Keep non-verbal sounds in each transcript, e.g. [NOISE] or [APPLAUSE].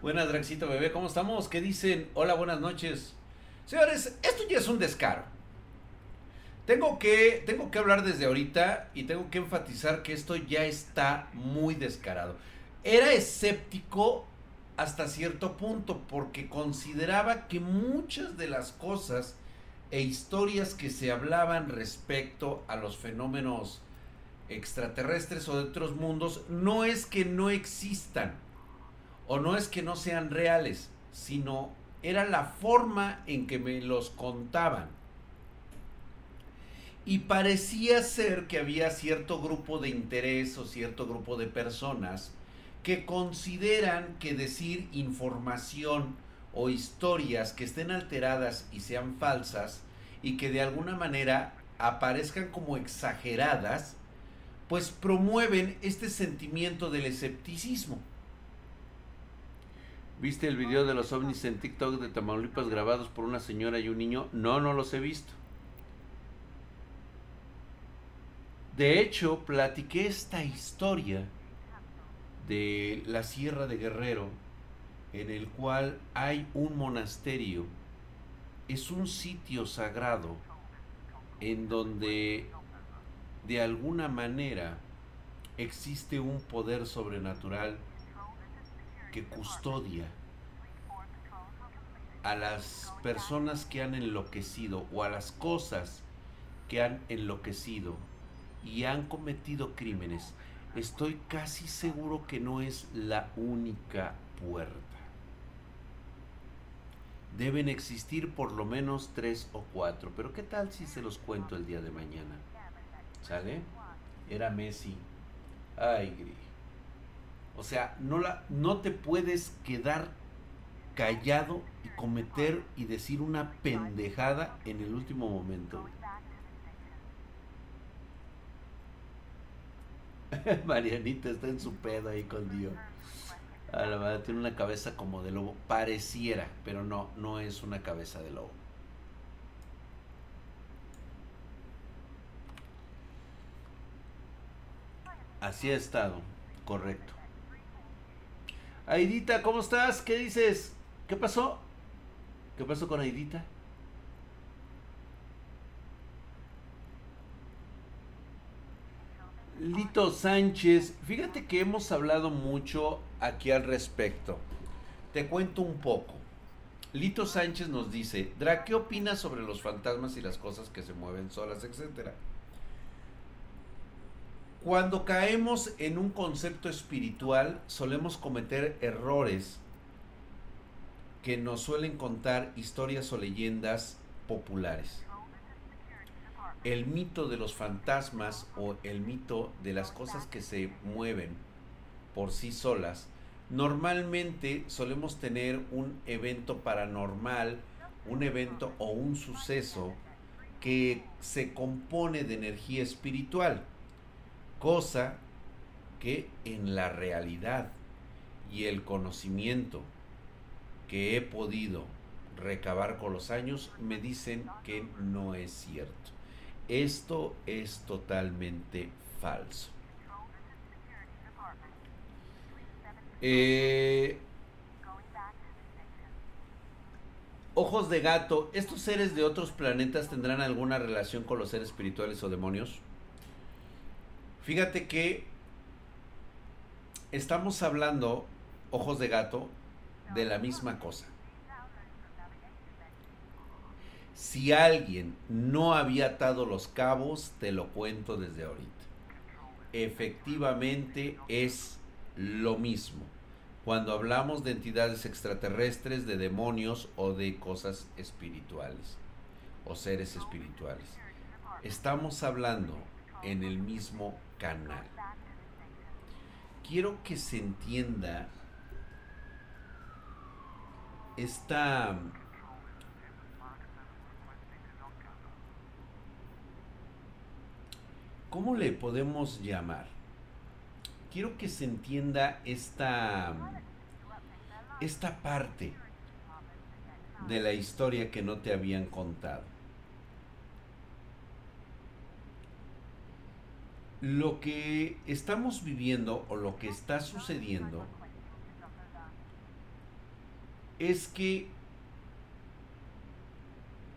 Buenas, Draxito Bebé, ¿cómo estamos? ¿Qué dicen? Hola, buenas noches. Señores, esto ya es un descaro. Tengo que, tengo que hablar desde ahorita y tengo que enfatizar que esto ya está muy descarado. Era escéptico hasta cierto punto porque consideraba que muchas de las cosas e historias que se hablaban respecto a los fenómenos extraterrestres o de otros mundos no es que no existan o no es que no sean reales, sino era la forma en que me los contaban. Y parecía ser que había cierto grupo de interés o cierto grupo de personas que consideran que decir información o historias que estén alteradas y sean falsas y que de alguna manera aparezcan como exageradas, pues promueven este sentimiento del escepticismo. ¿Viste el video de los ovnis en TikTok de Tamaulipas grabados por una señora y un niño? No, no los he visto. De hecho, platiqué esta historia de la Sierra de Guerrero, en el cual hay un monasterio. Es un sitio sagrado en donde de alguna manera existe un poder sobrenatural que custodia a las personas que han enloquecido o a las cosas que han enloquecido y han cometido crímenes, estoy casi seguro que no es la única puerta. Deben existir por lo menos tres o cuatro, pero ¿qué tal si se los cuento el día de mañana? ¿Sale? Era Messi. Ay, Gris. O sea, no, la, no te puedes quedar callado y cometer y decir una pendejada en el último momento. [LAUGHS] Marianita está en su pedo ahí con Dios. A la verdad tiene una cabeza como de lobo. Pareciera, pero no, no es una cabeza de lobo. Así ha estado, correcto. Aidita, ¿cómo estás? ¿Qué dices? ¿Qué pasó? ¿Qué pasó con Aidita? Lito Sánchez, fíjate que hemos hablado mucho aquí al respecto. Te cuento un poco. Lito Sánchez nos dice, Dra, ¿qué opinas sobre los fantasmas y las cosas que se mueven solas, etcétera? Cuando caemos en un concepto espiritual, solemos cometer errores que nos suelen contar historias o leyendas populares. El mito de los fantasmas o el mito de las cosas que se mueven por sí solas, normalmente solemos tener un evento paranormal, un evento o un suceso que se compone de energía espiritual cosa que en la realidad y el conocimiento que he podido recabar con los años me dicen que no es cierto. Esto es totalmente falso. Eh, ojos de gato, ¿estos seres de otros planetas tendrán alguna relación con los seres espirituales o demonios? Fíjate que estamos hablando, ojos de gato, de la misma cosa. Si alguien no había atado los cabos, te lo cuento desde ahorita. Efectivamente es lo mismo. Cuando hablamos de entidades extraterrestres, de demonios o de cosas espirituales o seres espirituales. Estamos hablando en el mismo canal. Quiero que se entienda esta ¿Cómo le podemos llamar? Quiero que se entienda esta esta parte de la historia que no te habían contado. Lo que estamos viviendo o lo que está sucediendo es que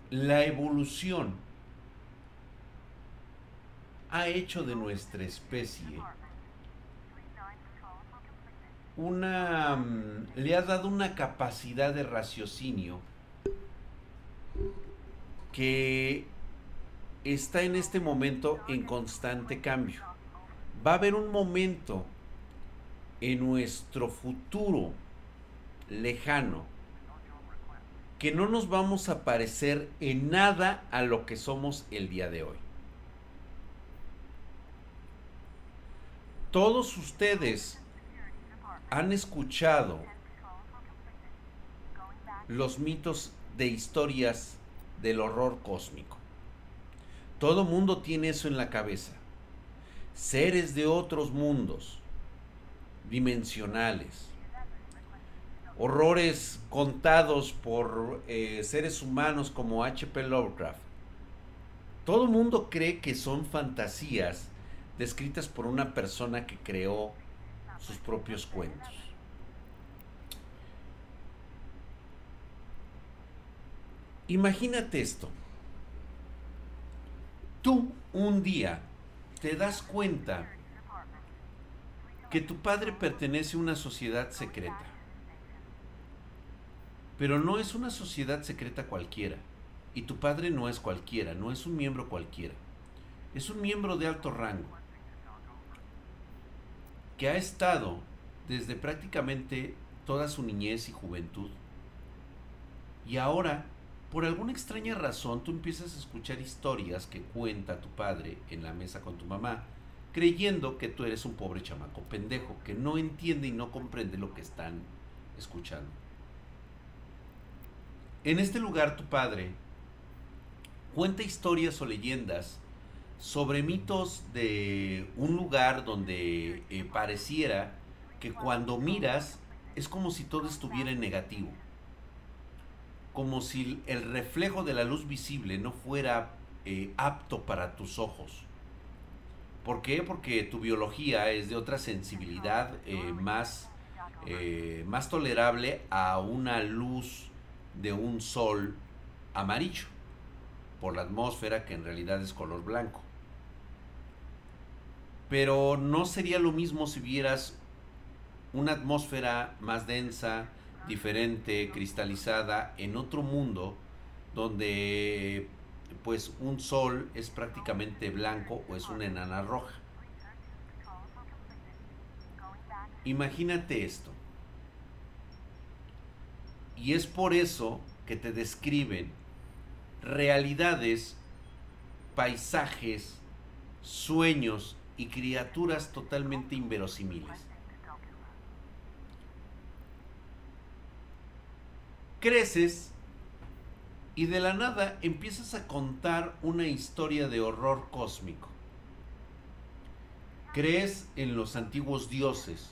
la evolución ha hecho de nuestra especie una mm, le ha dado una capacidad de raciocinio que está en este momento en constante cambio. Va a haber un momento en nuestro futuro lejano que no nos vamos a parecer en nada a lo que somos el día de hoy. Todos ustedes han escuchado los mitos de historias del horror cósmico. Todo mundo tiene eso en la cabeza. Seres de otros mundos, dimensionales. Horrores contados por eh, seres humanos como H.P. Lovecraft. Todo mundo cree que son fantasías descritas por una persona que creó sus propios cuentos. Imagínate esto. Tú un día te das cuenta que tu padre pertenece a una sociedad secreta. Pero no es una sociedad secreta cualquiera. Y tu padre no es cualquiera, no es un miembro cualquiera. Es un miembro de alto rango que ha estado desde prácticamente toda su niñez y juventud. Y ahora, por alguna extraña razón, tú empiezas a escuchar historias que cuenta tu padre en la mesa con tu mamá, creyendo que tú eres un pobre chamaco pendejo, que no entiende y no comprende lo que están escuchando. En este lugar tu padre cuenta historias o leyendas sobre mitos de un lugar donde eh, pareciera que cuando miras es como si todo estuviera en negativo, como si el reflejo de la luz visible no fuera eh, apto para tus ojos. ¿Por qué? Porque tu biología es de otra sensibilidad eh, más, más tolerable a una luz de un sol amarillo por la atmósfera que en realidad es color blanco. Pero no sería lo mismo si vieras una atmósfera más densa, diferente, cristalizada, en otro mundo, donde pues un sol es prácticamente blanco o es una enana roja. Imagínate esto. Y es por eso que te describen realidades, paisajes, sueños y criaturas totalmente inverosímiles. Creces y de la nada empiezas a contar una historia de horror cósmico. Crees en los antiguos dioses,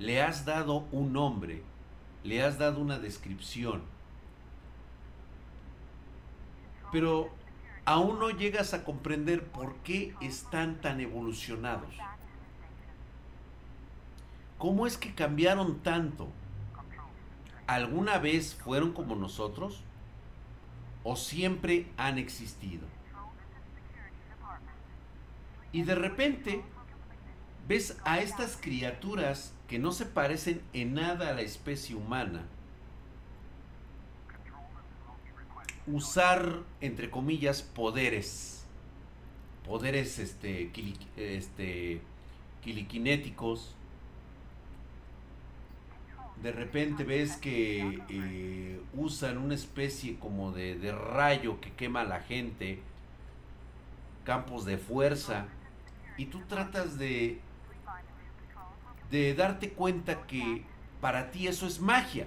le has dado un nombre, le has dado una descripción, pero aún no llegas a comprender por qué están tan evolucionados. ¿Cómo es que cambiaron tanto? ¿Alguna vez fueron como nosotros? ¿O siempre han existido? Y de repente ves a estas criaturas que no se parecen en nada a la especie humana usar, entre comillas, poderes. Poderes este, este, quiliquinéticos. De repente ves que eh, usan una especie como de, de rayo que quema a la gente. Campos de fuerza. Y tú tratas de, de darte cuenta que para ti eso es magia.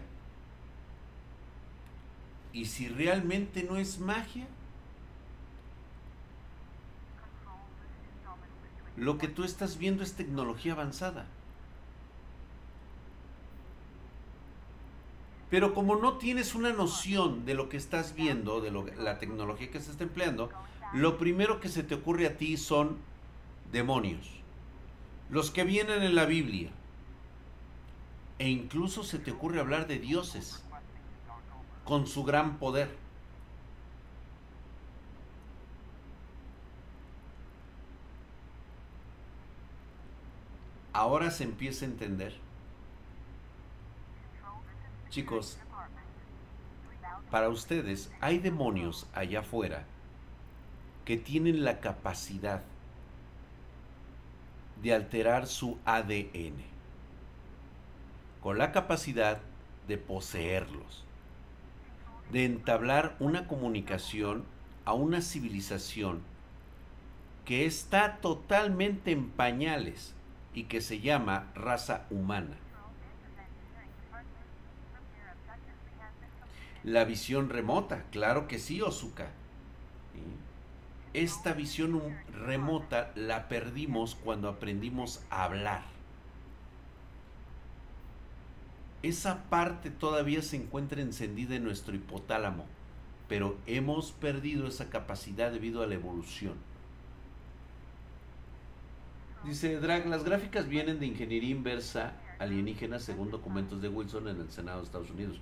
¿Y si realmente no es magia? Lo que tú estás viendo es tecnología avanzada. Pero como no tienes una noción de lo que estás viendo, de la tecnología que se está empleando, lo primero que se te ocurre a ti son demonios. Los que vienen en la Biblia. E incluso se te ocurre hablar de dioses con su gran poder. Ahora se empieza a entender. Chicos, para ustedes hay demonios allá afuera que tienen la capacidad de alterar su ADN, con la capacidad de poseerlos, de entablar una comunicación a una civilización que está totalmente en pañales y que se llama raza humana. La visión remota, claro que sí, Ozuka. Esta visión remota la perdimos cuando aprendimos a hablar. Esa parte todavía se encuentra encendida en nuestro hipotálamo, pero hemos perdido esa capacidad debido a la evolución. Dice Drag, las gráficas vienen de ingeniería inversa alienígena según documentos de Wilson en el Senado de Estados Unidos.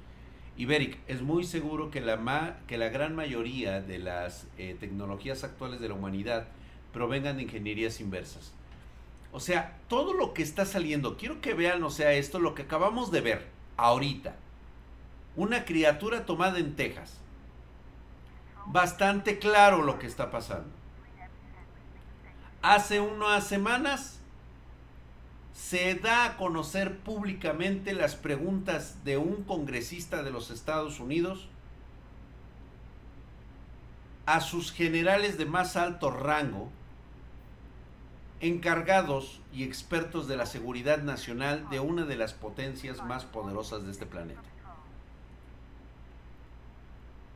Iberic, es muy seguro que la, que la gran mayoría de las eh, tecnologías actuales de la humanidad provengan de ingenierías inversas. O sea, todo lo que está saliendo, quiero que vean, o sea, esto, lo que acabamos de ver ahorita. Una criatura tomada en Texas. Bastante claro lo que está pasando. Hace unas semanas se da a conocer públicamente las preguntas de un congresista de los Estados Unidos a sus generales de más alto rango, encargados y expertos de la seguridad nacional de una de las potencias más poderosas de este planeta.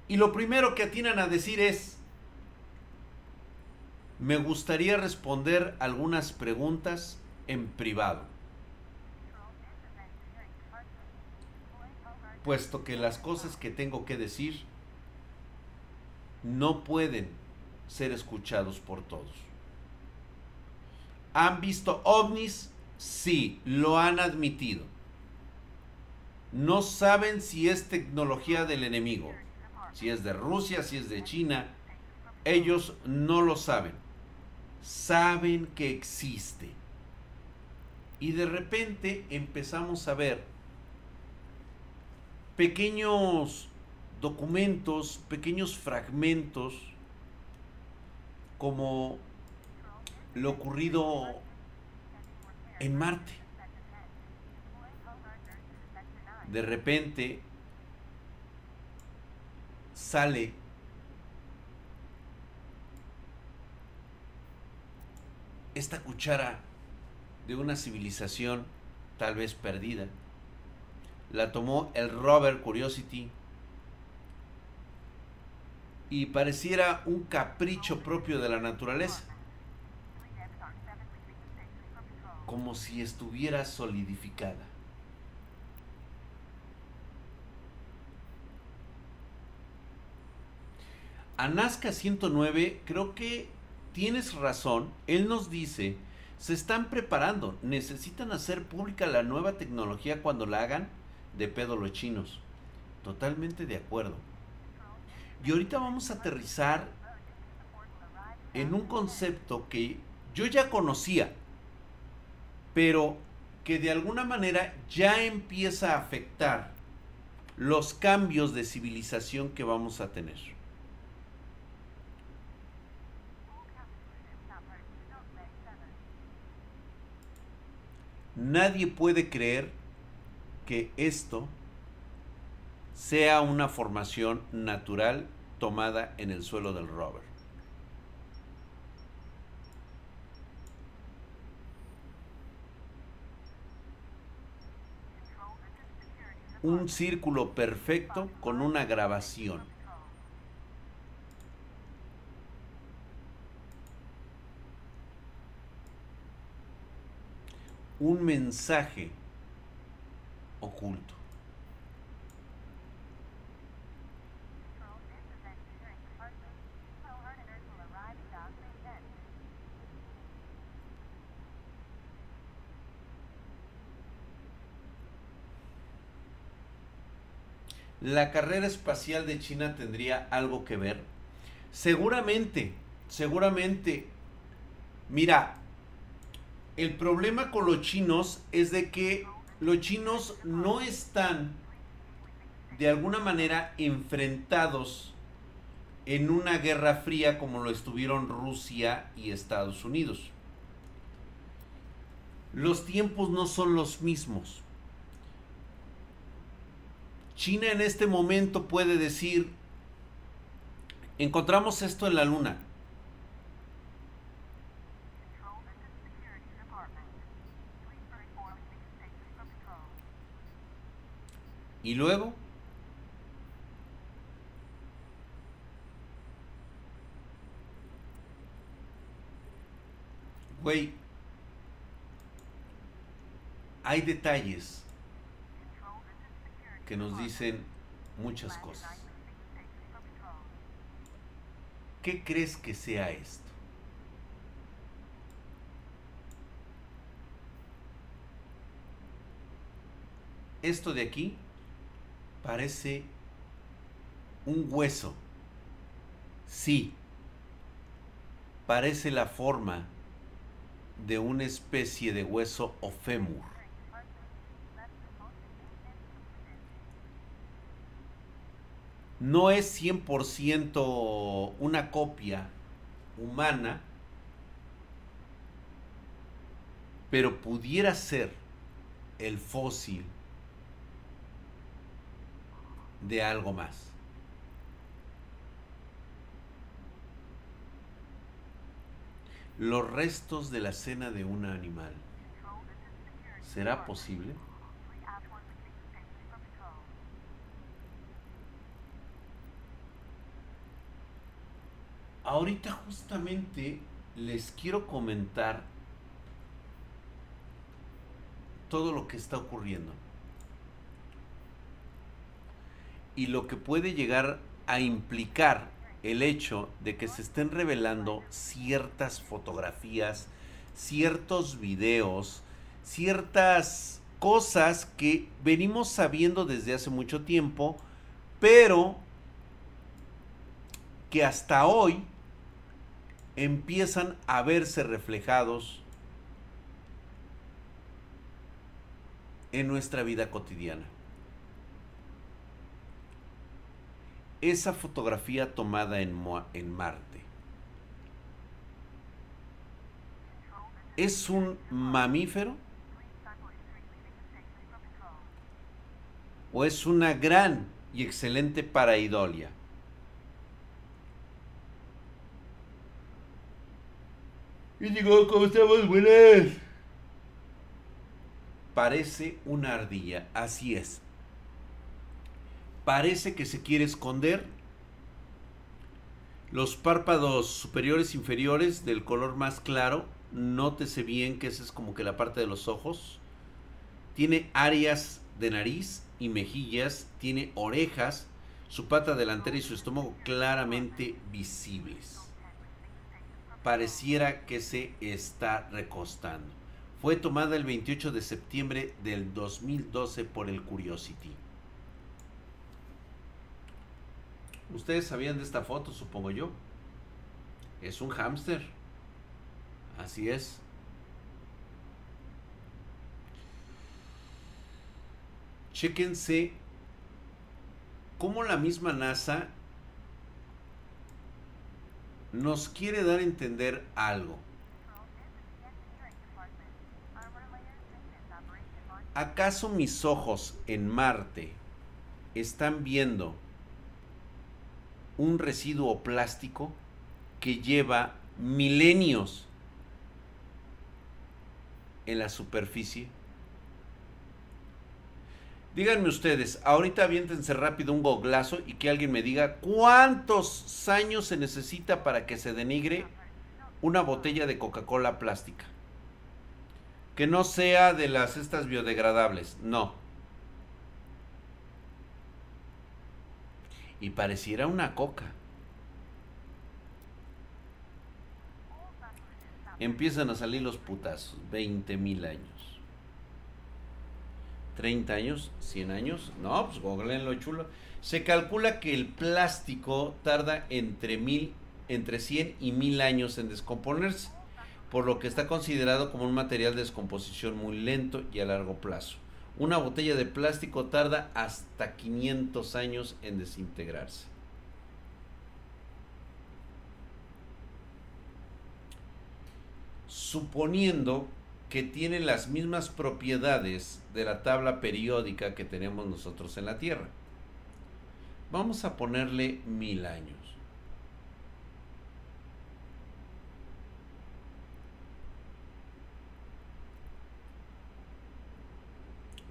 Y lo primero que atinan a decir es, me gustaría responder algunas preguntas en privado. Puesto que las cosas que tengo que decir no pueden ser escuchados por todos. ¿Han visto ovnis? Sí, lo han admitido. No saben si es tecnología del enemigo, si es de Rusia, si es de China. Ellos no lo saben saben que existe. Y de repente empezamos a ver pequeños documentos, pequeños fragmentos, como lo ocurrido en Marte. De repente sale esta cuchara de una civilización tal vez perdida. La tomó el rover Curiosity y pareciera un capricho propio de la naturaleza. Como si estuviera solidificada. A Nazca 109 creo que tienes razón, él nos dice, se están preparando, necesitan hacer pública la nueva tecnología cuando la hagan de pedo los chinos. Totalmente de acuerdo. Y ahorita vamos a aterrizar en un concepto que yo ya conocía, pero que de alguna manera ya empieza a afectar los cambios de civilización que vamos a tener. Nadie puede creer que esto sea una formación natural tomada en el suelo del rover. Un círculo perfecto con una grabación. Un mensaje oculto. ¿La carrera espacial de China tendría algo que ver? Seguramente, seguramente. Mira, el problema con los chinos es de que los chinos no están de alguna manera enfrentados en una guerra fría como lo estuvieron Rusia y Estados Unidos. Los tiempos no son los mismos. China en este momento puede decir, encontramos esto en la luna. Y luego, güey, hay detalles que nos dicen muchas cosas. ¿Qué crees que sea esto? Esto de aquí parece un hueso. Sí, parece la forma de una especie de hueso o fémur. no es 100% una copia humana, pero pudiera ser el fósil de algo más. Los restos de la cena de un animal. ¿Será posible? ahorita justamente les quiero comentar todo lo que está ocurriendo y lo que puede llegar a implicar el hecho de que se estén revelando ciertas fotografías, ciertos videos, ciertas cosas que venimos sabiendo desde hace mucho tiempo, pero que hasta hoy empiezan a verse reflejados en nuestra vida cotidiana. Esa fotografía tomada en, en Marte es un mamífero o es una gran y excelente paraidolia. Y digo, ¿cómo estamos? Buenas. Parece una ardilla, así es. Parece que se quiere esconder. Los párpados superiores e inferiores del color más claro. Nótese bien que esa es como que la parte de los ojos. Tiene áreas de nariz y mejillas. Tiene orejas. Su pata delantera y su estómago claramente visibles pareciera que se está recostando. Fue tomada el 28 de septiembre del 2012 por el Curiosity. Ustedes sabían de esta foto, supongo yo. Es un hámster. Así es. Chéquense cómo la misma NASA nos quiere dar a entender algo. ¿Acaso mis ojos en Marte están viendo un residuo plástico que lleva milenios en la superficie? Díganme ustedes, ahorita aviéntense rápido un goglazo y que alguien me diga cuántos años se necesita para que se denigre una botella de Coca-Cola plástica. Que no sea de las estas biodegradables, no. Y pareciera una coca. Empiezan a salir los putazos, 20 mil años. 30 años, 100 años. No, pues lo chulo. Se calcula que el plástico tarda entre, mil, entre 100 y 1000 años en descomponerse, por lo que está considerado como un material de descomposición muy lento y a largo plazo. Una botella de plástico tarda hasta 500 años en desintegrarse. Suponiendo que tiene las mismas propiedades de la tabla periódica que tenemos nosotros en la Tierra. Vamos a ponerle mil años.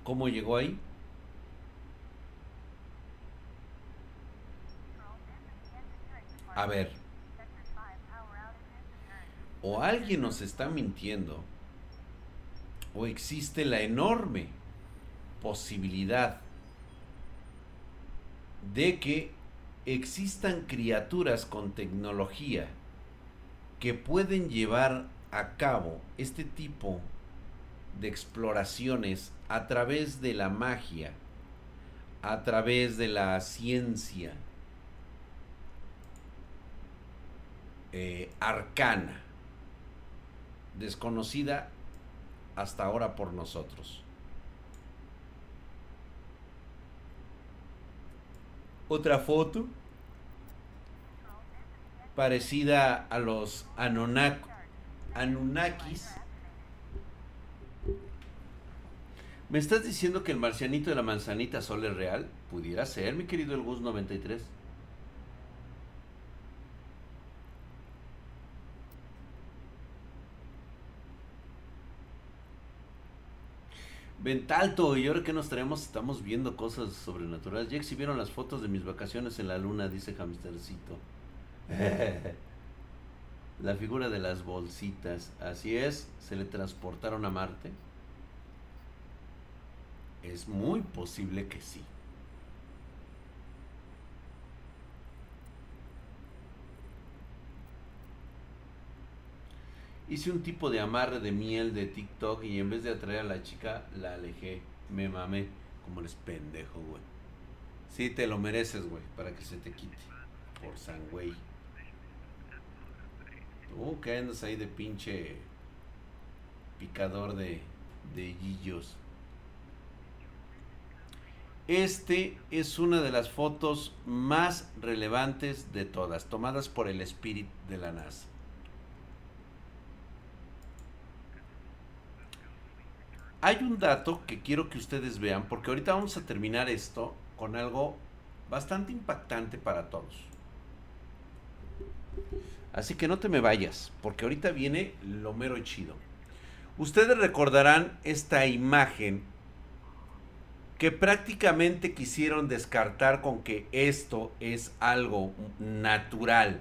¿Cómo llegó ahí? A ver. O alguien nos está mintiendo o existe la enorme posibilidad de que existan criaturas con tecnología que pueden llevar a cabo este tipo de exploraciones a través de la magia, a través de la ciencia eh, arcana, desconocida hasta ahora por nosotros. Otra foto parecida a los Anunnakis. ¿Me estás diciendo que el marcianito de la manzanita sol es real? Pudiera ser, mi querido el Gus 93. Ventalto, y ahora que nos traemos, estamos viendo cosas sobrenaturales. Ya exhibieron las fotos de mis vacaciones en la luna, dice Hamstercito. [LAUGHS] la figura de las bolsitas. Así es, se le transportaron a Marte. Es muy posible que sí. Hice un tipo de amarre de miel de TikTok y en vez de atraer a la chica, la alejé. Me mamé. Como eres pendejo, güey. Sí, te lo mereces, güey, para que se te quite. Por san güey. Tú que andas ahí de pinche picador de, de guillos. Este es una de las fotos más relevantes de todas, tomadas por el Spirit de la NASA. Hay un dato que quiero que ustedes vean, porque ahorita vamos a terminar esto con algo bastante impactante para todos. Así que no te me vayas, porque ahorita viene lo mero chido. Ustedes recordarán esta imagen que prácticamente quisieron descartar con que esto es algo natural.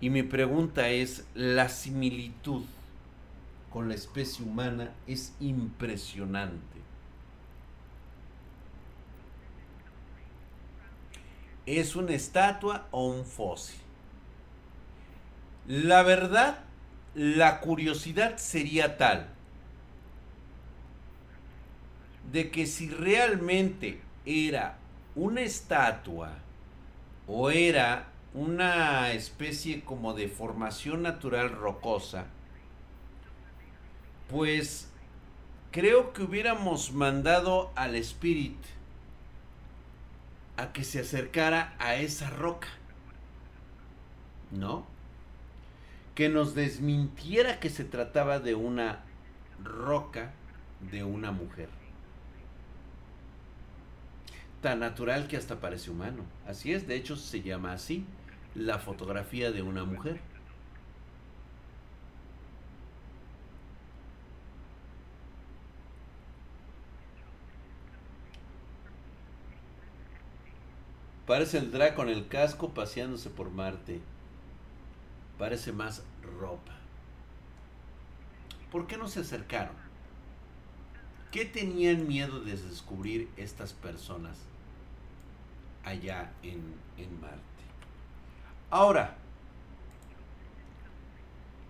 Y mi pregunta es, la similitud con la especie humana es impresionante. ¿Es una estatua o un fósil? La verdad, la curiosidad sería tal de que si realmente era una estatua o era una especie como de formación natural rocosa, pues creo que hubiéramos mandado al Spirit a que se acercara a esa roca. ¿No? Que nos desmintiera que se trataba de una roca de una mujer. Tan natural que hasta parece humano. Así es, de hecho se llama así, la fotografía de una mujer. Parece el Draco con el casco paseándose por Marte. Parece más ropa. ¿Por qué no se acercaron? ¿Qué tenían miedo de descubrir estas personas allá en, en Marte? Ahora,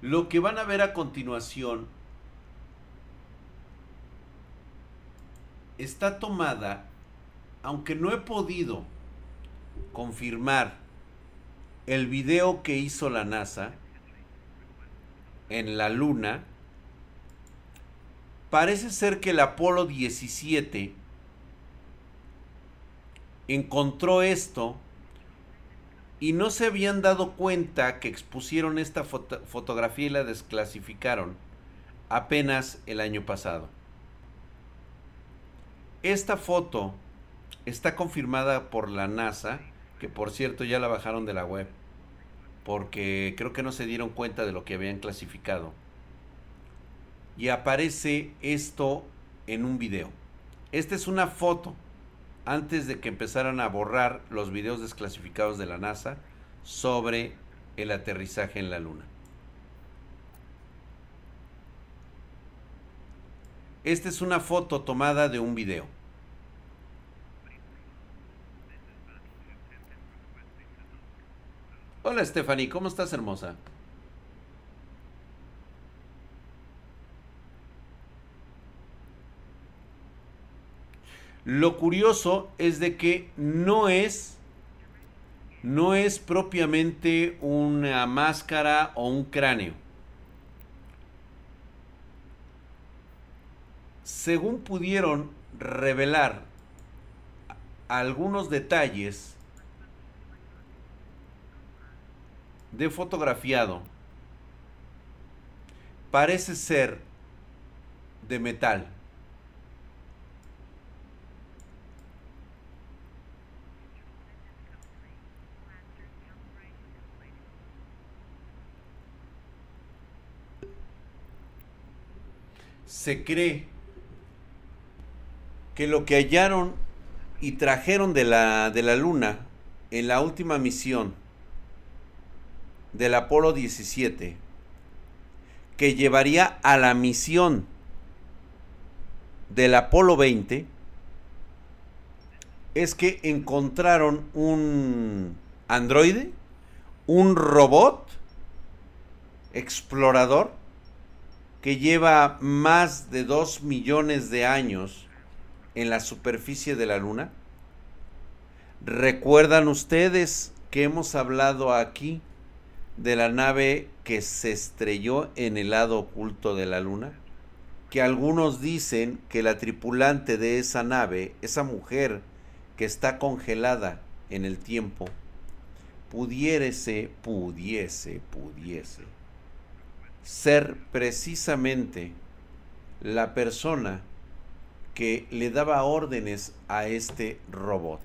lo que van a ver a continuación está tomada, aunque no he podido confirmar el video que hizo la NASA en la Luna, parece ser que el Apolo 17 encontró esto y no se habían dado cuenta que expusieron esta fotografía y la desclasificaron apenas el año pasado. Esta foto está confirmada por la NASA, que por cierto ya la bajaron de la web, porque creo que no se dieron cuenta de lo que habían clasificado. Y aparece esto en un video. Esta es una foto antes de que empezaran a borrar los videos desclasificados de la NASA sobre el aterrizaje en la Luna. Esta es una foto tomada de un video. Hola Stephanie, ¿cómo estás hermosa? Lo curioso es de que no es no es propiamente una máscara o un cráneo. Según pudieron revelar algunos detalles de fotografiado, parece ser de metal. Se cree que lo que hallaron y trajeron de la, de la Luna en la última misión del Apolo 17, que llevaría a la misión del Apolo 20, es que encontraron un androide, un robot explorador, que lleva más de 2 millones de años en la superficie de la Luna? ¿Recuerdan ustedes que hemos hablado aquí de la nave que se estrelló en el lado oculto de la Luna? Que algunos dicen que la tripulante de esa nave, esa mujer que está congelada en el tiempo, pudiese, pudiese, pudiese ser precisamente la persona que le daba órdenes a este robot.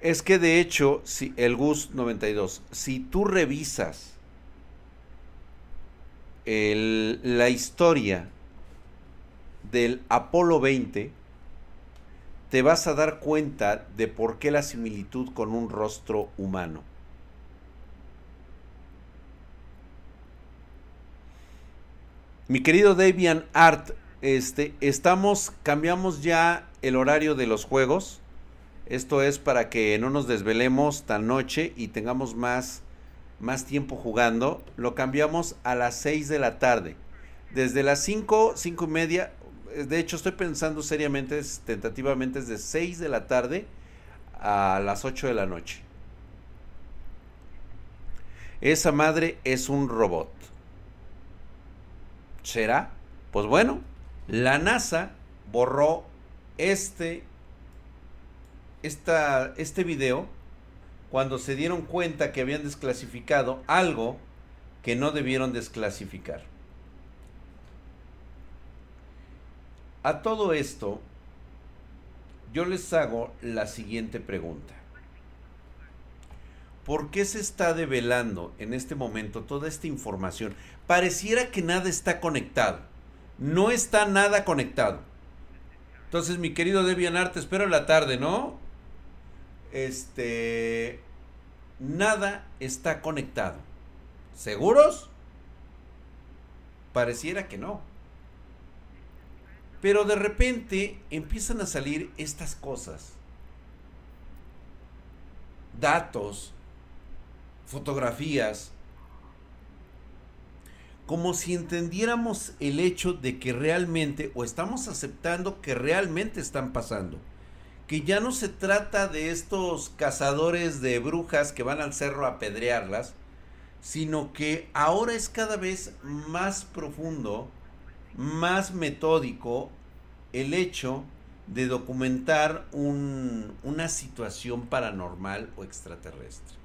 Es que de hecho, si el GUS 92, si tú revisas la historia del Apolo 20, te vas a dar cuenta de por qué la similitud con un rostro humano. Mi querido Davian Art, este, estamos, cambiamos ya el horario de los juegos. Esto es para que no nos desvelemos tan noche y tengamos más, más tiempo jugando. Lo cambiamos a las 6 de la tarde. Desde las 5, 5 y media. De hecho, estoy pensando seriamente, tentativamente, desde 6 de la tarde a las 8 de la noche. Esa madre es un robot. ¿Será? Pues bueno, la NASA borró este, esta, este video cuando se dieron cuenta que habían desclasificado algo que no debieron desclasificar. A todo esto, yo les hago la siguiente pregunta. ¿Por qué se está develando en este momento toda esta información? Pareciera que nada está conectado. No está nada conectado. Entonces, mi querido Debian te espero en la tarde, ¿no? Este. Nada está conectado. ¿Seguros? Pareciera que no. Pero de repente empiezan a salir estas cosas. Datos, fotografías, como si entendiéramos el hecho de que realmente, o estamos aceptando que realmente están pasando. Que ya no se trata de estos cazadores de brujas que van al cerro a apedrearlas, sino que ahora es cada vez más profundo, más metódico el hecho de documentar una situación paranormal o extraterrestre.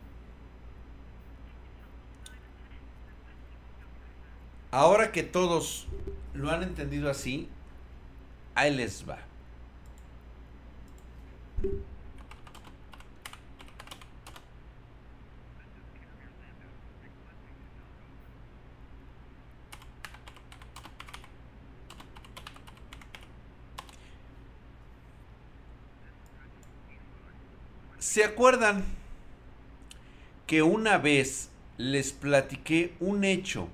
Ahora que todos lo han entendido así, ahí les va. ¿Se acuerdan que una vez les platiqué un hecho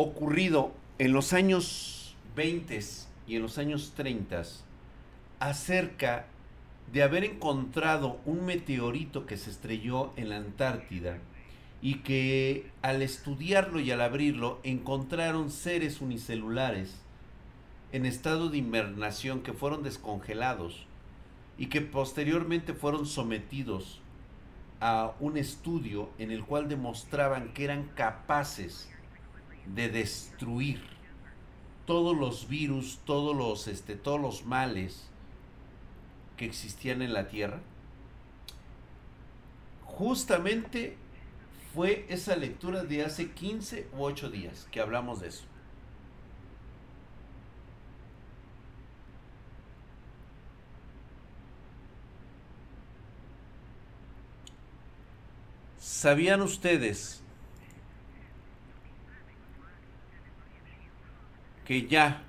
ocurrido en los años 20 y en los años 30 acerca de haber encontrado un meteorito que se estrelló en la Antártida y que al estudiarlo y al abrirlo encontraron seres unicelulares en estado de invernación que fueron descongelados y que posteriormente fueron sometidos a un estudio en el cual demostraban que eran capaces de destruir todos los virus, todos los, este, todos los males que existían en la Tierra. Justamente fue esa lectura de hace 15 u 8 días que hablamos de eso. ¿Sabían ustedes que ya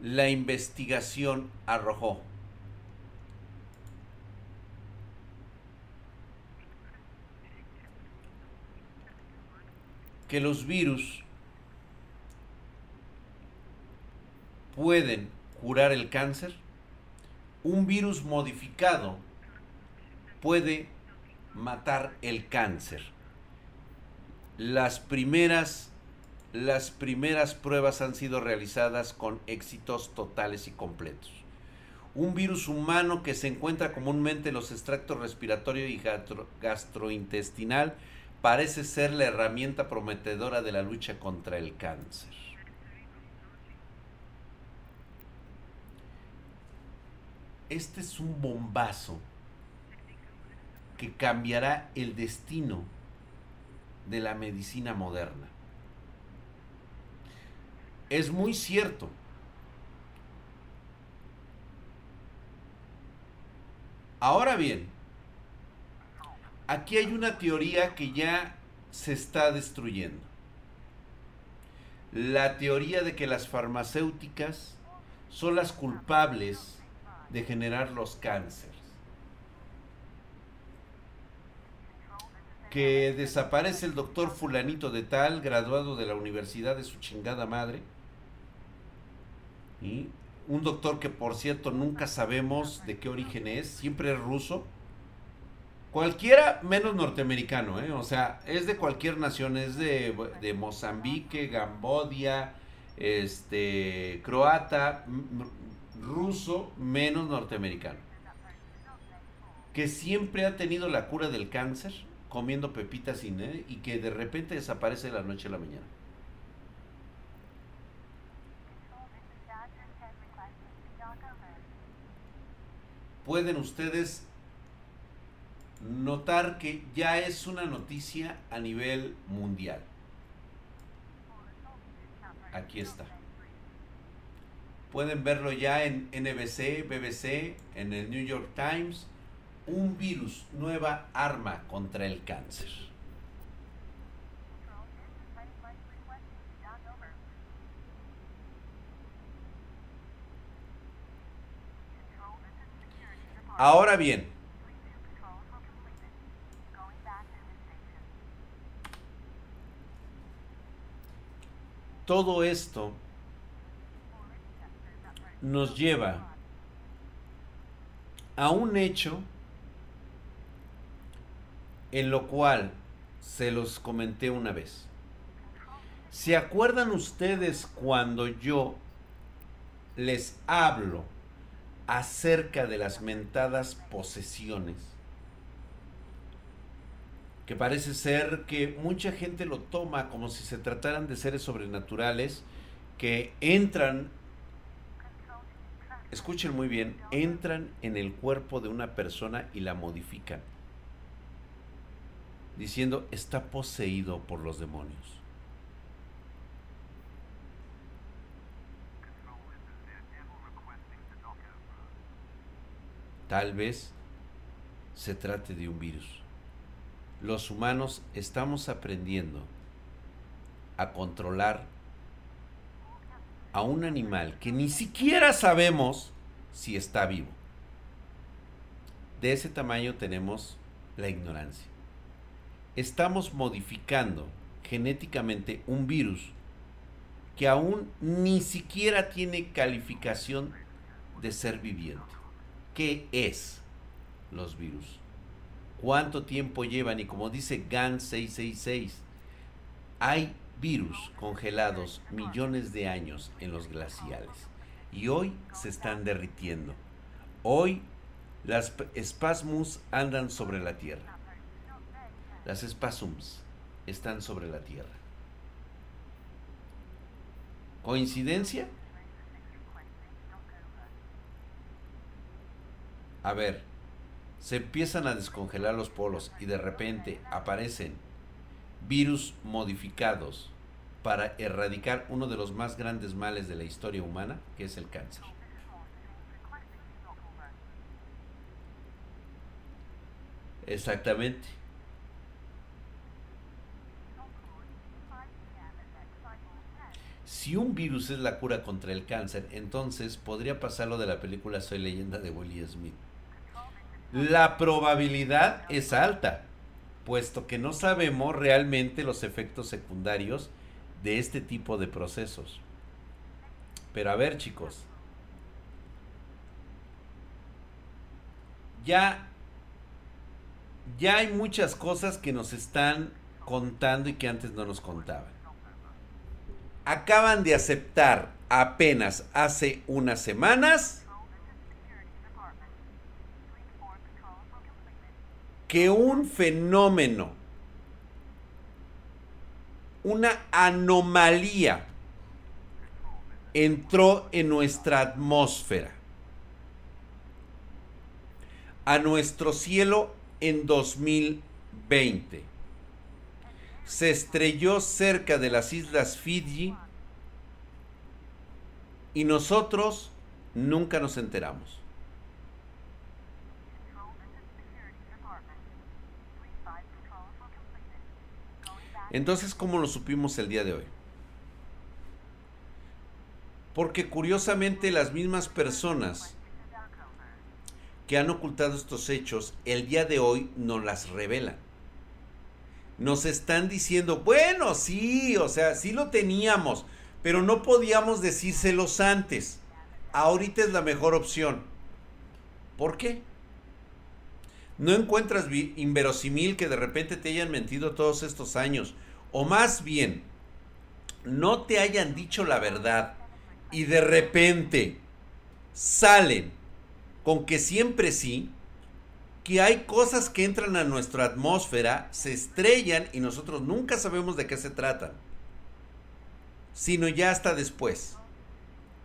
la investigación arrojó. que los virus pueden curar el cáncer, un virus modificado puede matar el cáncer. Las primeras las primeras pruebas han sido realizadas con éxitos totales y completos. Un virus humano que se encuentra comúnmente en los extractos respiratorio y gastrointestinal parece ser la herramienta prometedora de la lucha contra el cáncer. Este es un bombazo que cambiará el destino de la medicina moderna es muy cierto. Ahora bien, aquí hay una teoría que ya se está destruyendo. La teoría de que las farmacéuticas son las culpables de generar los cánceres. Que desaparece el doctor fulanito de tal, graduado de la universidad de su chingada madre un doctor que por cierto nunca sabemos de qué origen es, siempre es ruso. Cualquiera menos norteamericano, ¿eh? o sea, es de cualquier nación, es de, de Mozambique, Gambodia, este, croata, ruso, menos norteamericano. Que siempre ha tenido la cura del cáncer comiendo pepitas sin y que de repente desaparece de la noche a la mañana. Pueden ustedes notar que ya es una noticia a nivel mundial. Aquí está. Pueden verlo ya en NBC, BBC, en el New York Times. Un virus, nueva arma contra el cáncer. Ahora bien, todo esto nos lleva a un hecho en lo cual se los comenté una vez. ¿Se acuerdan ustedes cuando yo les hablo acerca de las mentadas posesiones? Que parece ser que mucha gente lo toma como si se trataran de seres sobrenaturales que entran, escuchen muy bien, entran en el cuerpo de una persona y la modifican diciendo está poseído por los demonios. Tal vez se trate de un virus. Los humanos estamos aprendiendo a controlar a un animal que ni siquiera sabemos si está vivo. De ese tamaño tenemos la ignorancia estamos modificando genéticamente un virus que aún ni siquiera tiene calificación de ser viviente. ¿Qué es los virus? ¿Cuánto tiempo llevan? Y como dice GAN 666, hay virus congelados millones de años en los glaciales y hoy se están derritiendo. Hoy las espasmus andan sobre la Tierra. Las espasums están sobre la Tierra. ¿Coincidencia? A ver, se empiezan a descongelar los polos y de repente aparecen virus modificados para erradicar uno de los más grandes males de la historia humana, que es el cáncer. Exactamente. Si un virus es la cura contra el cáncer, entonces podría pasar lo de la película Soy leyenda de Willie Smith. La probabilidad es alta, puesto que no sabemos realmente los efectos secundarios de este tipo de procesos. Pero a ver chicos, ya, ya hay muchas cosas que nos están contando y que antes no nos contaban acaban de aceptar apenas hace unas semanas que un fenómeno, una anomalía entró en nuestra atmósfera, a nuestro cielo en 2020 se estrelló cerca de las islas Fiji y nosotros nunca nos enteramos. Entonces, ¿cómo lo supimos el día de hoy? Porque curiosamente las mismas personas que han ocultado estos hechos, el día de hoy nos las revelan nos están diciendo, bueno, sí, o sea, sí lo teníamos, pero no podíamos decírselos antes. Ahorita es la mejor opción. ¿Por qué? ¿No encuentras inverosímil que de repente te hayan mentido todos estos años? O más bien, no te hayan dicho la verdad y de repente salen con que siempre sí, que hay cosas que entran a nuestra atmósfera, se estrellan y nosotros nunca sabemos de qué se tratan, sino ya hasta después.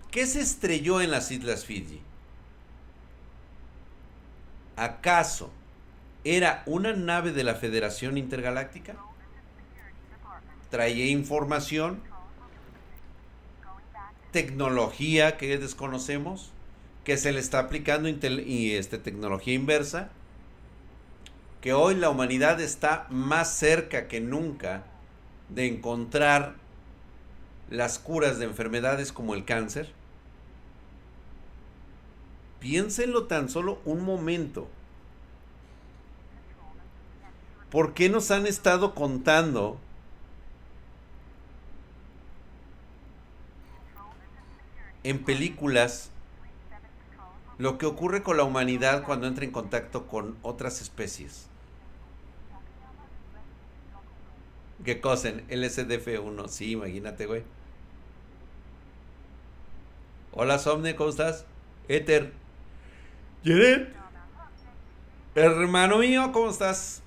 ¿Qué se estrelló en las Islas Fiji? ¿Acaso era una nave de la Federación Intergaláctica? ¿Traía información? ¿Tecnología que desconocemos? ¿Que se le está aplicando y este, tecnología inversa? que hoy la humanidad está más cerca que nunca de encontrar las curas de enfermedades como el cáncer? Piénsenlo tan solo un momento. ¿Por qué nos han estado contando en películas lo que ocurre con la humanidad cuando entra en contacto con otras especies. ¿Qué cosen? LSDF1, sí, imagínate, güey. Hola, Somne, ¿cómo estás? Ether. ¿Quieren? Hermano mío, ¿cómo estás?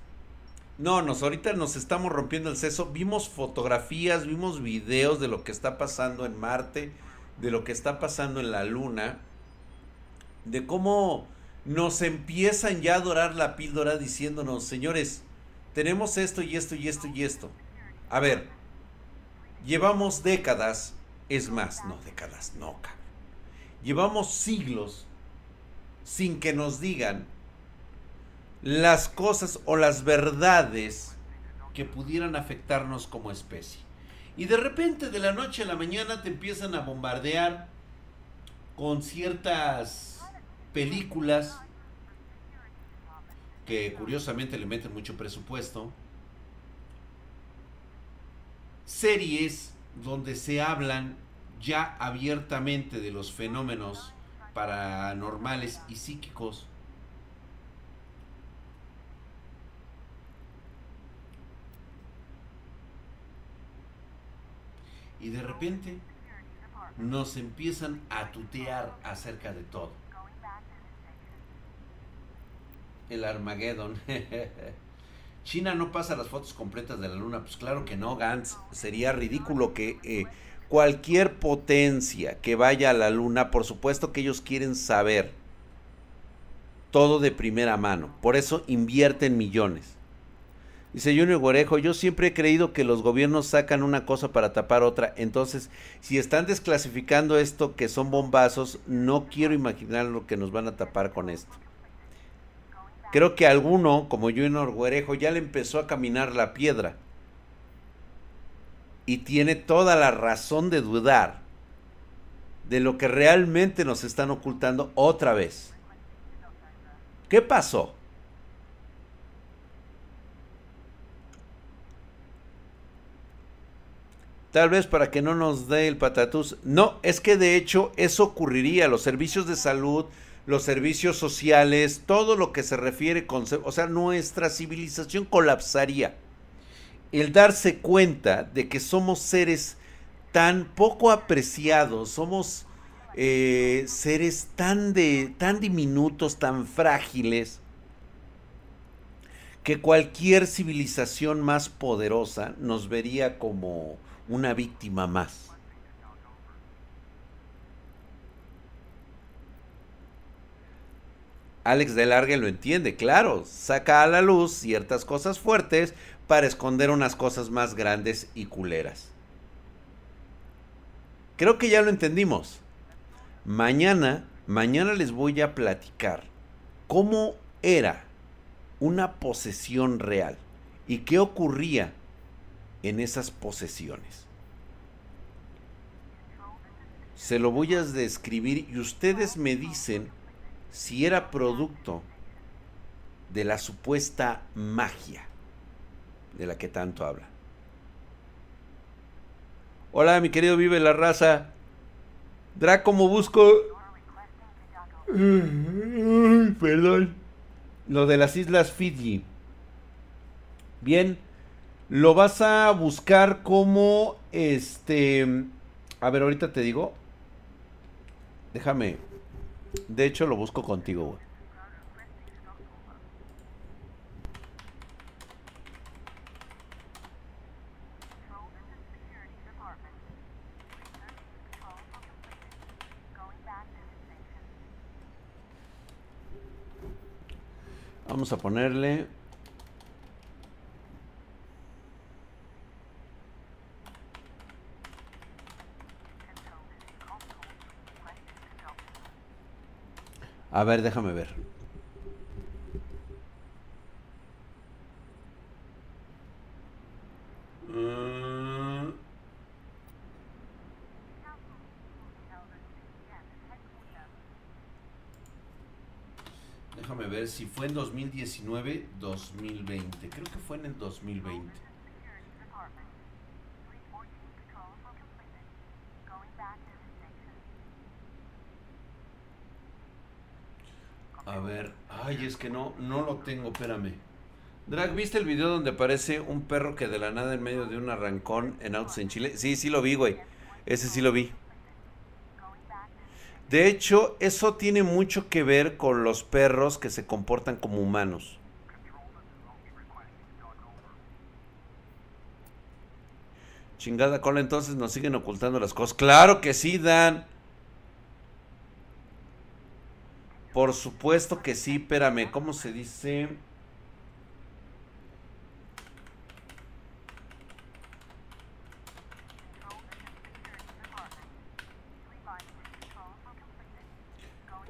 No, nos ahorita nos estamos rompiendo el seso. Vimos fotografías, vimos videos de lo que está pasando en Marte, de lo que está pasando en la Luna de cómo nos empiezan ya a adorar la píldora diciéndonos, señores, tenemos esto y esto y esto y esto. A ver, llevamos décadas, es más, no décadas, no, cabrón. Llevamos siglos sin que nos digan las cosas o las verdades que pudieran afectarnos como especie. Y de repente, de la noche a la mañana, te empiezan a bombardear con ciertas películas que curiosamente le meten mucho presupuesto, series donde se hablan ya abiertamente de los fenómenos paranormales y psíquicos. Y de repente nos empiezan a tutear acerca de todo el Armageddon. [LAUGHS] China no pasa las fotos completas de la luna. Pues claro que no, Gantz. Sería ridículo que eh, cualquier potencia que vaya a la luna, por supuesto que ellos quieren saber todo de primera mano. Por eso invierten millones. Dice Junior Guarejo, yo siempre he creído que los gobiernos sacan una cosa para tapar otra. Entonces, si están desclasificando esto que son bombazos, no quiero imaginar lo que nos van a tapar con esto. Creo que alguno, como yo en Orguerejo, ya le empezó a caminar la piedra. Y tiene toda la razón de dudar de lo que realmente nos están ocultando otra vez. ¿Qué pasó? Tal vez para que no nos dé el patatús. No, es que de hecho eso ocurriría. Los servicios de salud, los servicios sociales, todo lo que se refiere con, o sea, nuestra civilización colapsaría. El darse cuenta de que somos seres tan poco apreciados, somos eh, seres tan, de, tan diminutos, tan frágiles, que cualquier civilización más poderosa nos vería como una víctima más. Alex de Largue lo entiende, claro, saca a la luz ciertas cosas fuertes para esconder unas cosas más grandes y culeras. Creo que ya lo entendimos. Mañana, mañana les voy a platicar cómo era una posesión real y qué ocurría en esas posesiones. Se lo voy a describir y ustedes me dicen si era producto de la supuesta magia de la que tanto habla. Hola, mi querido Vive la Raza. Draco, ¿cómo busco? Perdón. Lo de las Islas Fiji. Bien. Lo vas a buscar como este... A ver, ahorita te digo. Déjame de hecho, lo busco contigo, güey. Vamos a ponerle A ver, déjame ver. Déjame ver si fue en 2019, 2020. Creo que fue en el 2020. A ver, ay, es que no, no lo tengo, espérame. Drag, ¿viste el video donde aparece un perro que de la nada en medio de un arrancón en autos en Chile? Sí, sí lo vi, güey. Ese sí lo vi. De hecho, eso tiene mucho que ver con los perros que se comportan como humanos. Chingada cola, entonces nos siguen ocultando las cosas. Claro que sí, Dan. Por supuesto que sí, espérame, ¿cómo se dice?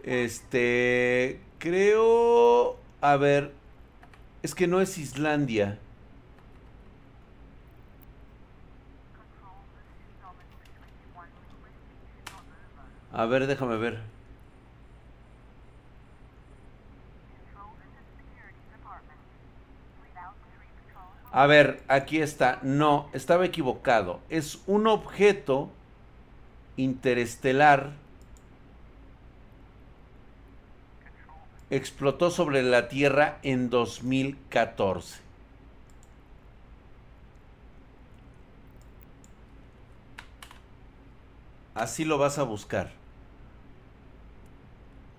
Este, creo, a ver, es que no es Islandia. A ver, déjame ver. A ver, aquí está. No, estaba equivocado. Es un objeto interestelar. Explotó sobre la Tierra en 2014. Así lo vas a buscar.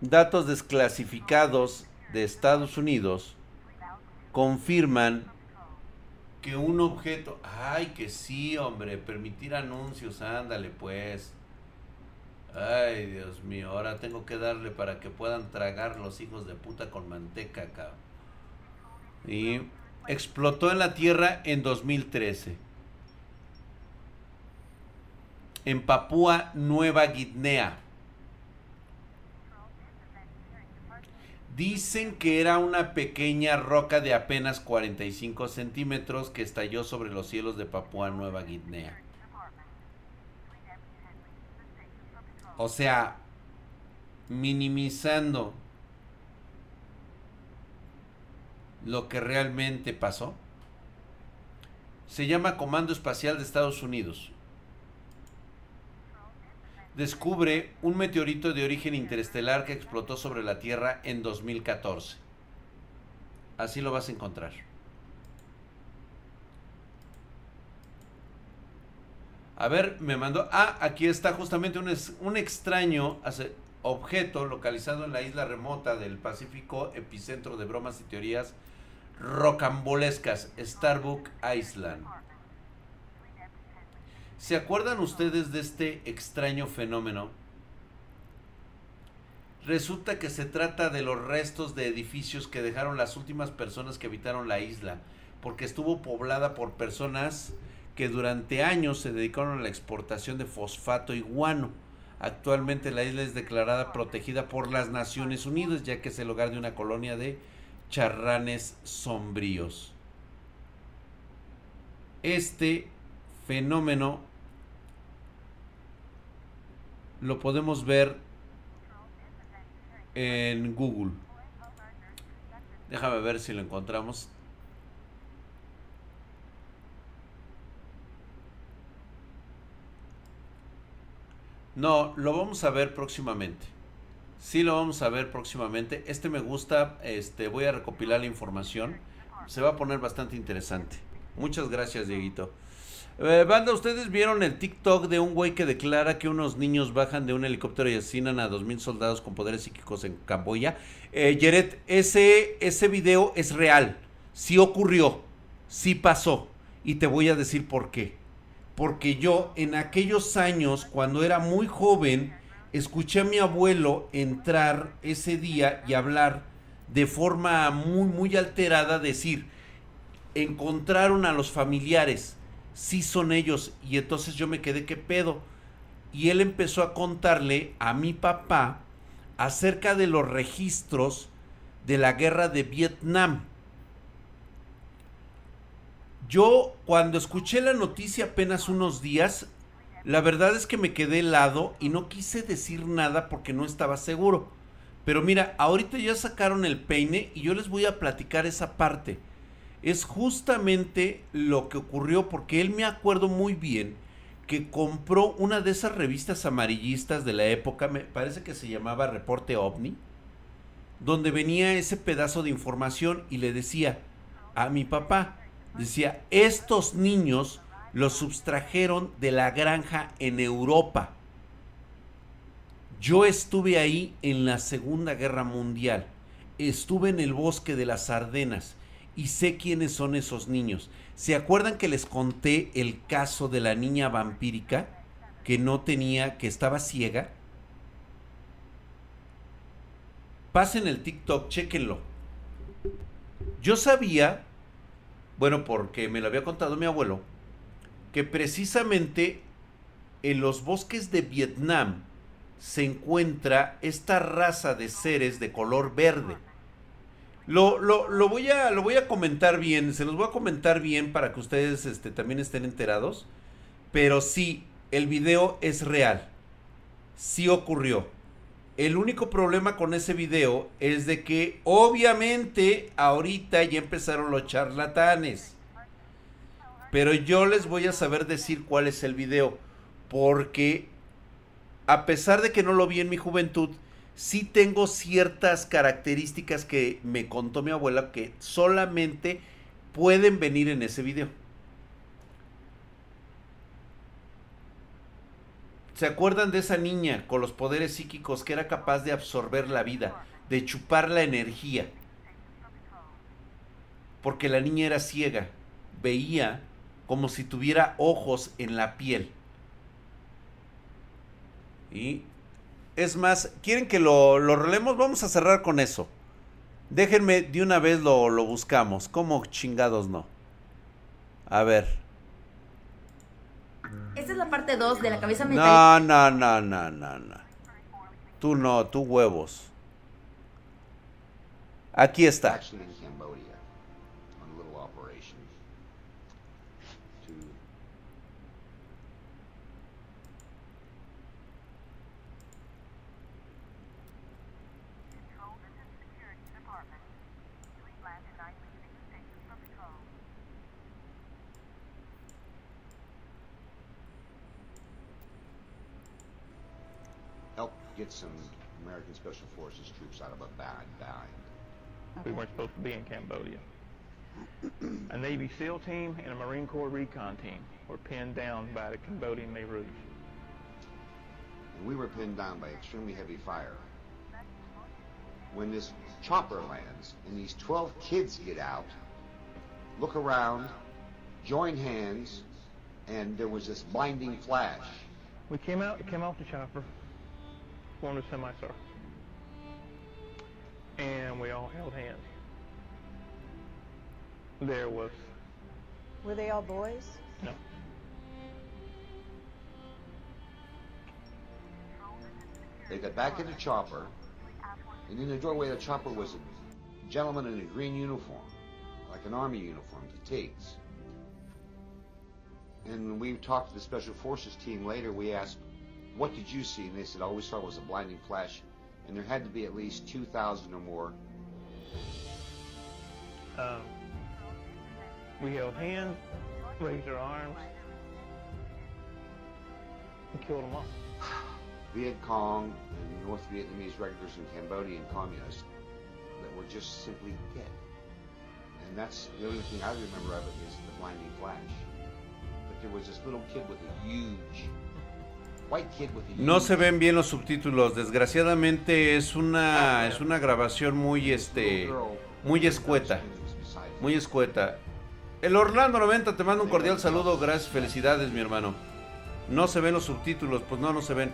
Datos desclasificados de Estados Unidos confirman que un objeto, ay, que sí, hombre, permitir anuncios, ándale pues. Ay, Dios mío, ahora tengo que darle para que puedan tragar los hijos de puta con manteca, cabrón. Y explotó en la Tierra en 2013. En Papúa Nueva Guinea. Dicen que era una pequeña roca de apenas 45 centímetros que estalló sobre los cielos de Papúa Nueva Guinea. O sea, minimizando lo que realmente pasó. Se llama Comando Espacial de Estados Unidos descubre un meteorito de origen interestelar que explotó sobre la Tierra en 2014. Así lo vas a encontrar. A ver, me mandó... Ah, aquí está justamente un, un extraño objeto localizado en la isla remota del Pacífico, epicentro de bromas y teorías rocambolescas, Starbuck Island. ¿Se acuerdan ustedes de este extraño fenómeno? Resulta que se trata de los restos de edificios que dejaron las últimas personas que habitaron la isla, porque estuvo poblada por personas que durante años se dedicaron a la exportación de fosfato y guano. Actualmente la isla es declarada protegida por las Naciones Unidas, ya que es el hogar de una colonia de charranes sombríos. Este fenómeno lo podemos ver en Google. Déjame ver si lo encontramos. No, lo vamos a ver próximamente. Sí lo vamos a ver próximamente. Este me gusta, este voy a recopilar la información. Se va a poner bastante interesante. Muchas gracias, Dieguito. Eh, banda, ¿ustedes vieron el TikTok de un güey que declara que unos niños bajan de un helicóptero y asesinan a dos mil soldados con poderes psíquicos en Camboya? Eh, ese, ese video es real. Sí ocurrió. Sí pasó. Y te voy a decir por qué. Porque yo en aquellos años, cuando era muy joven, escuché a mi abuelo entrar ese día y hablar de forma muy, muy alterada, decir, encontraron a los familiares sí son ellos. Y entonces yo me quedé, ¿qué pedo? Y él empezó a contarle a mi papá acerca de los registros de la guerra de Vietnam. Yo cuando escuché la noticia apenas unos días, la verdad es que me quedé helado y no quise decir nada porque no estaba seguro. Pero mira, ahorita ya sacaron el peine y yo les voy a platicar esa parte es justamente lo que ocurrió porque él me acuerdo muy bien que compró una de esas revistas amarillistas de la época, me parece que se llamaba Reporte OVNI, donde venía ese pedazo de información y le decía a mi papá, decía, estos niños los sustrajeron de la granja en Europa. Yo estuve ahí en la Segunda Guerra Mundial, estuve en el bosque de las Ardenas y sé quiénes son esos niños. ¿Se acuerdan que les conté el caso de la niña vampírica que no tenía, que estaba ciega? Pasen el TikTok, chequenlo. Yo sabía, bueno, porque me lo había contado mi abuelo, que precisamente en los bosques de Vietnam se encuentra esta raza de seres de color verde. Lo, lo, voy, a, lo voy a comentar bien, se los voy a comentar bien para que ustedes este, también estén enterados. Pero sí, el video es real. Sí ocurrió. El único problema con ese video es de que obviamente ahorita ya empezaron los charlatanes. Pero yo les voy a saber decir cuál es el video. Porque a pesar de que no lo vi en mi juventud, sí tengo ciertas características que me contó mi abuela que solamente pueden venir en ese video. ¿Se acuerdan de esa niña con los poderes psíquicos que era capaz de absorber la vida, de chupar la energía? Porque la niña era ciega, veía como si tuviera ojos en la piel. Y es más, ¿quieren que lo, lo relemos? Vamos a cerrar con eso. Déjenme, de una vez lo, lo buscamos. ¿Cómo chingados no? A ver. Esta es la parte 2 de la cabeza metálica. No, no, no, no, no, no. Tú no, tú huevos. Aquí está. Get some American Special Forces troops out of a bad bind. Okay. We weren't supposed to be in Cambodia. a Navy SEAL team and a Marine Corps recon team were pinned down by the Cambodian Rouge. And we were pinned down by extremely heavy fire. When this chopper lands and these 12 kids get out, look around, join hands, and there was this blinding flash. We came out, came off the chopper, formed a semicircle. And we all held hands. There was... Were they all boys? No. They got back in the chopper, and in the doorway of the chopper was a gentleman in a green uniform, like an army uniform, fatigues. And when we talked to the Special Forces team later, we asked, what did you see? And they said, all we saw was a blinding flash. And there had to be at least 2,000 or more. Um, we held hands, raised our arms, and killed them all. [SIGHS] Viet Cong and North Vietnamese regulars and Cambodian communists that were just simply dead. And that's the only thing I remember of it is the blinding flash. But there was this little kid with a huge No se ven bien los subtítulos, desgraciadamente es una es una grabación muy este muy escueta. Muy escueta. El Orlando 90 te mando un cordial saludo, gracias, felicidades, mi hermano. No se ven los subtítulos, pues no, no se ven.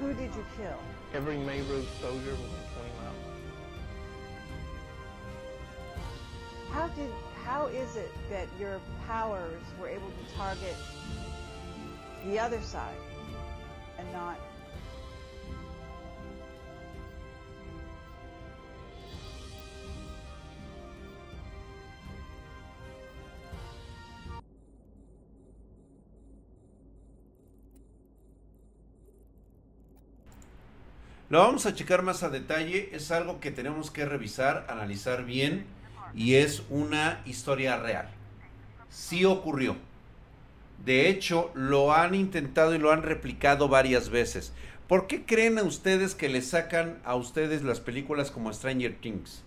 Who did you kill? Every Mayroad soldier within 20 miles. How did how is it that your powers were able to target the other side and not Lo vamos a checar más a detalle, es algo que tenemos que revisar, analizar bien y es una historia real. Sí ocurrió. De hecho, lo han intentado y lo han replicado varias veces. ¿Por qué creen a ustedes que le sacan a ustedes las películas como Stranger Things?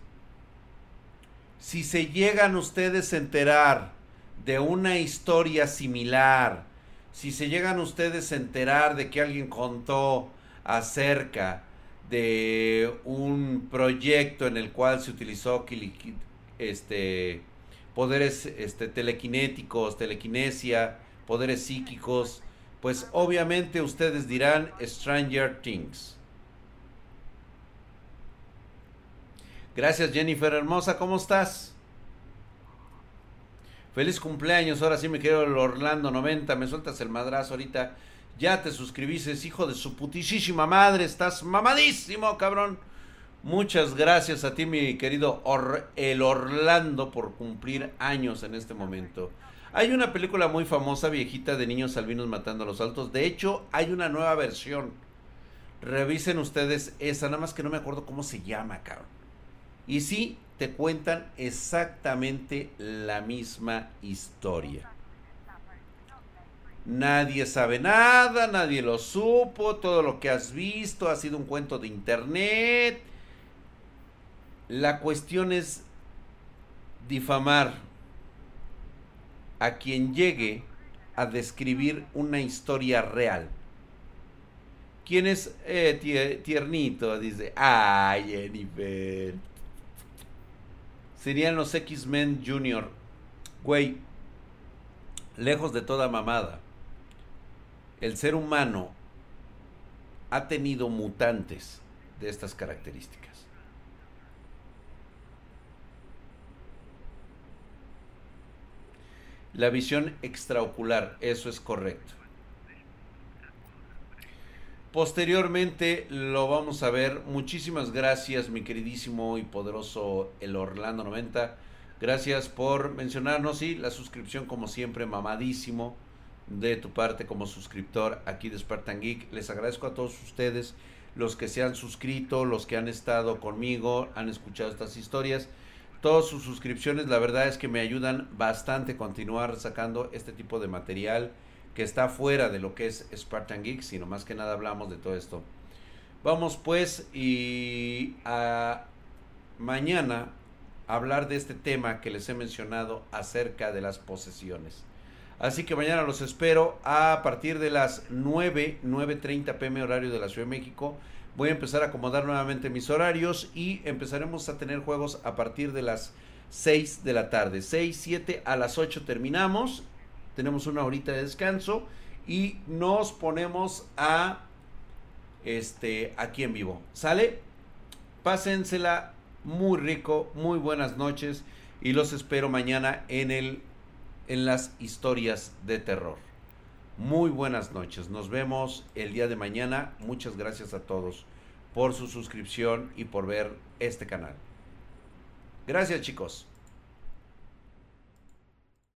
Si se llegan ustedes a enterar de una historia similar, si se llegan ustedes a enterar de que alguien contó acerca de un proyecto en el cual se utilizó este, poderes este, telequinéticos, telequinesia, poderes psíquicos, pues obviamente ustedes dirán Stranger Things. Gracias Jennifer hermosa, ¿cómo estás? Feliz cumpleaños, ahora sí me quedo el Orlando 90, me sueltas el madrazo ahorita. Ya te suscribiste, hijo de su putísima madre, estás mamadísimo, cabrón. Muchas gracias a ti, mi querido el Orlando, por cumplir años en este momento. Hay una película muy famosa, viejita, de niños albinos matando a los altos. De hecho, hay una nueva versión. Revisen ustedes esa, nada más que no me acuerdo cómo se llama, cabrón. Y sí, te cuentan exactamente la misma historia. Nadie sabe nada, nadie lo supo, todo lo que has visto ha sido un cuento de internet. La cuestión es difamar a quien llegue a describir una historia real. ¿Quién es eh, tiernito? Dice, ay, Jennifer. Serían los X-Men Junior. Güey, lejos de toda mamada. El ser humano ha tenido mutantes de estas características. La visión extraocular, eso es correcto. Posteriormente lo vamos a ver. Muchísimas gracias, mi queridísimo y poderoso El Orlando 90. Gracias por mencionarnos y la suscripción, como siempre, mamadísimo de tu parte como suscriptor aquí de Spartan Geek. Les agradezco a todos ustedes, los que se han suscrito, los que han estado conmigo, han escuchado estas historias. Todas sus suscripciones, la verdad es que me ayudan bastante a continuar sacando este tipo de material que está fuera de lo que es Spartan Geek, sino más que nada hablamos de todo esto. Vamos pues y a mañana hablar de este tema que les he mencionado acerca de las posesiones. Así que mañana los espero a partir de las 9, 9.30 pm horario de la Ciudad de México voy a empezar a acomodar nuevamente mis horarios y empezaremos a tener juegos a partir de las 6 de la tarde. 6, 7, a las 8 terminamos. Tenemos una horita de descanso y nos ponemos a este aquí en vivo. ¿Sale? Pásensela muy rico, muy buenas noches y los espero mañana en el en las historias de terror. Muy buenas noches. Nos vemos el día de mañana. Muchas gracias a todos por su suscripción y por ver este canal. Gracias chicos.